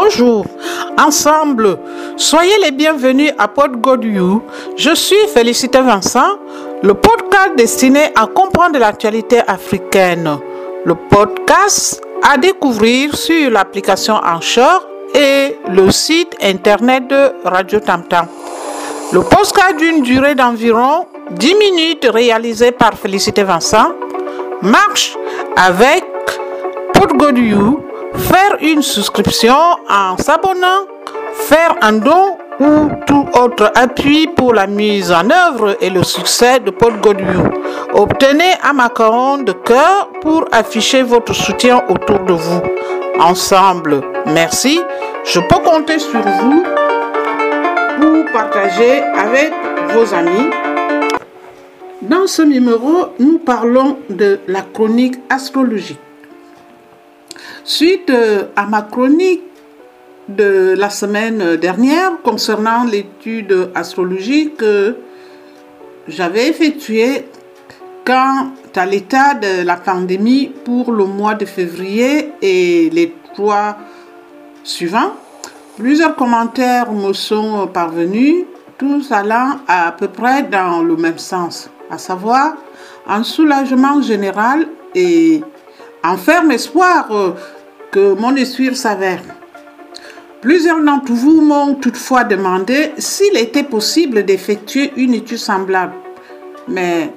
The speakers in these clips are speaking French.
Bonjour, ensemble, soyez les bienvenus à Pod God. Je suis Félicité Vincent, le podcast destiné à comprendre l'actualité africaine. Le podcast à découvrir sur l'application Anchor et le site internet de Radio Tamtam. Le podcast d'une durée d'environ 10 minutes réalisé par Félicité Vincent marche avec Pod God faire une souscription en s'abonnant, faire un don ou tout autre appui pour la mise en œuvre et le succès de Paul Godwin. Obtenez un macaron de cœur pour afficher votre soutien autour de vous. Ensemble, merci. Je peux compter sur vous pour partager avec vos amis. Dans ce numéro, nous parlons de la chronique astrologique. Suite euh, à ma chronique de la semaine dernière concernant l'étude astrologique que j'avais effectuée quant à l'état de la pandémie pour le mois de février et les trois suivants, plusieurs commentaires me sont parvenus, tous allant à peu près dans le même sens, à savoir un soulagement général et un ferme espoir euh, que mon essuire s'avère. Plusieurs d'entre vous m'ont toutefois demandé s'il était possible d'effectuer une étude semblable. Mais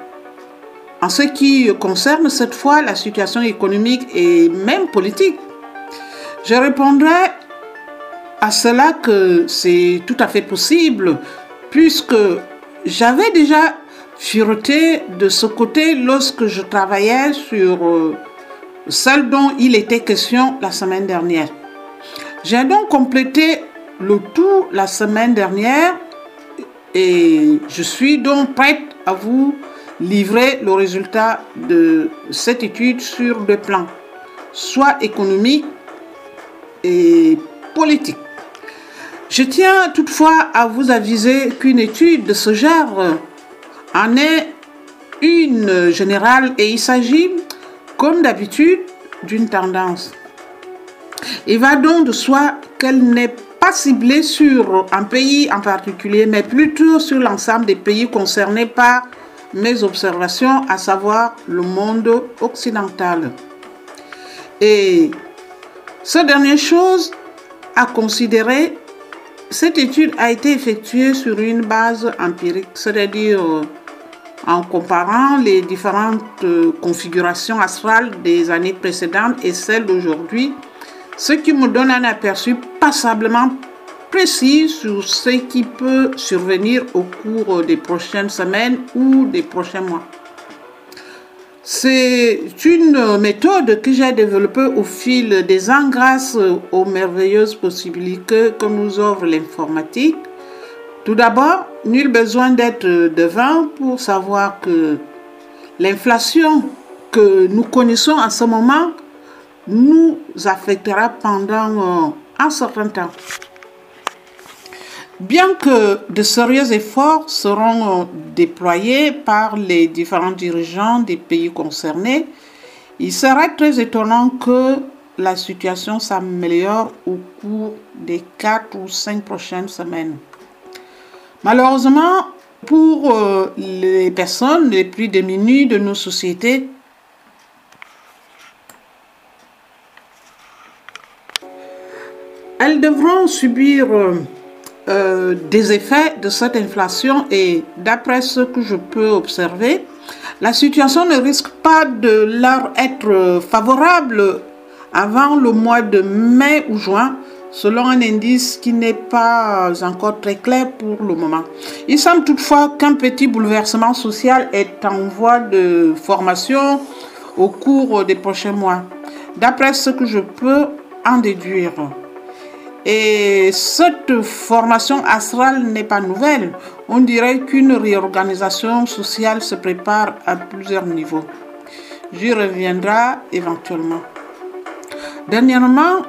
en ce qui concerne cette fois la situation économique et même politique, je répondrai à cela que c'est tout à fait possible puisque j'avais déjà fureté de ce côté lorsque je travaillais sur euh, celle dont il était question la semaine dernière. J'ai donc complété le tout la semaine dernière et je suis donc prête à vous livrer le résultat de cette étude sur deux plans, soit économique et politique. Je tiens toutefois à vous aviser qu'une étude de ce genre en est une générale et il s'agit comme d'habitude, d'une tendance. Il va donc de soi qu'elle n'est pas ciblée sur un pays en particulier, mais plutôt sur l'ensemble des pays concernés par mes observations, à savoir le monde occidental. Et cette dernière chose à considérer, cette étude a été effectuée sur une base empirique, c'est-à-dire en comparant les différentes euh, configurations astrales des années précédentes et celles d'aujourd'hui, ce qui me donne un aperçu passablement précis sur ce qui peut survenir au cours des prochaines semaines ou des prochains mois. C'est une méthode que j'ai développée au fil des ans grâce aux merveilleuses possibilités que nous offre l'informatique tout d'abord, nul besoin d'être devin pour savoir que l'inflation que nous connaissons en ce moment nous affectera pendant euh, un certain temps. Bien que de sérieux efforts seront euh, déployés par les différents dirigeants des pays concernés, il serait très étonnant que la situation s'améliore au cours des quatre ou cinq prochaines semaines. Malheureusement, pour euh, les personnes les plus démunies de nos sociétés, elles devront subir euh, euh, des effets de cette inflation et d'après ce que je peux observer, la situation ne risque pas de leur être favorable avant le mois de mai ou juin selon un indice qui n'est pas encore très clair pour le moment. Il semble toutefois qu'un petit bouleversement social est en voie de formation au cours des prochains mois, d'après ce que je peux en déduire. Et cette formation astrale n'est pas nouvelle. On dirait qu'une réorganisation sociale se prépare à plusieurs niveaux. J'y reviendrai éventuellement. Dernièrement,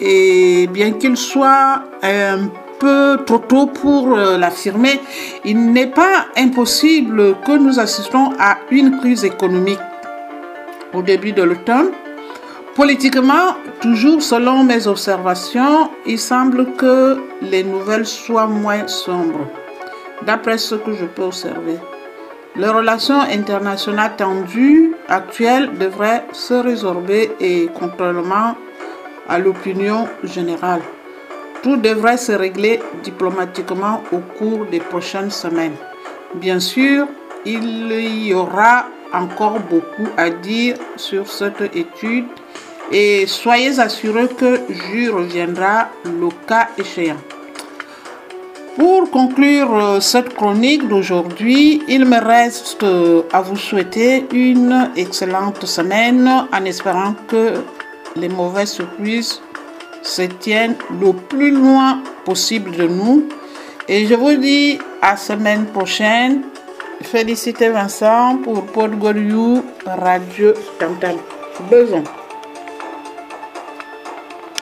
et bien qu'il soit un peu trop tôt pour euh, l'affirmer, il n'est pas impossible que nous assistons à une crise économique au début de l'automne. Politiquement, toujours selon mes observations, il semble que les nouvelles soient moins sombres, d'après ce que je peux observer. Les relations internationales tendues actuelles devraient se résorber et contrairement à l'opinion générale. Tout devrait se régler diplomatiquement au cours des prochaines semaines. Bien sûr, il y aura encore beaucoup à dire sur cette étude et soyez assurés que j'y reviendrai le cas échéant. Pour conclure euh, cette chronique d'aujourd'hui, il me reste à vous souhaiter une excellente semaine en espérant que les mauvaises surprises se tiennent le plus loin possible de nous. Et je vous dis à semaine prochaine. Félicitez Vincent pour Podgoriou Radio Tantal. Besoin.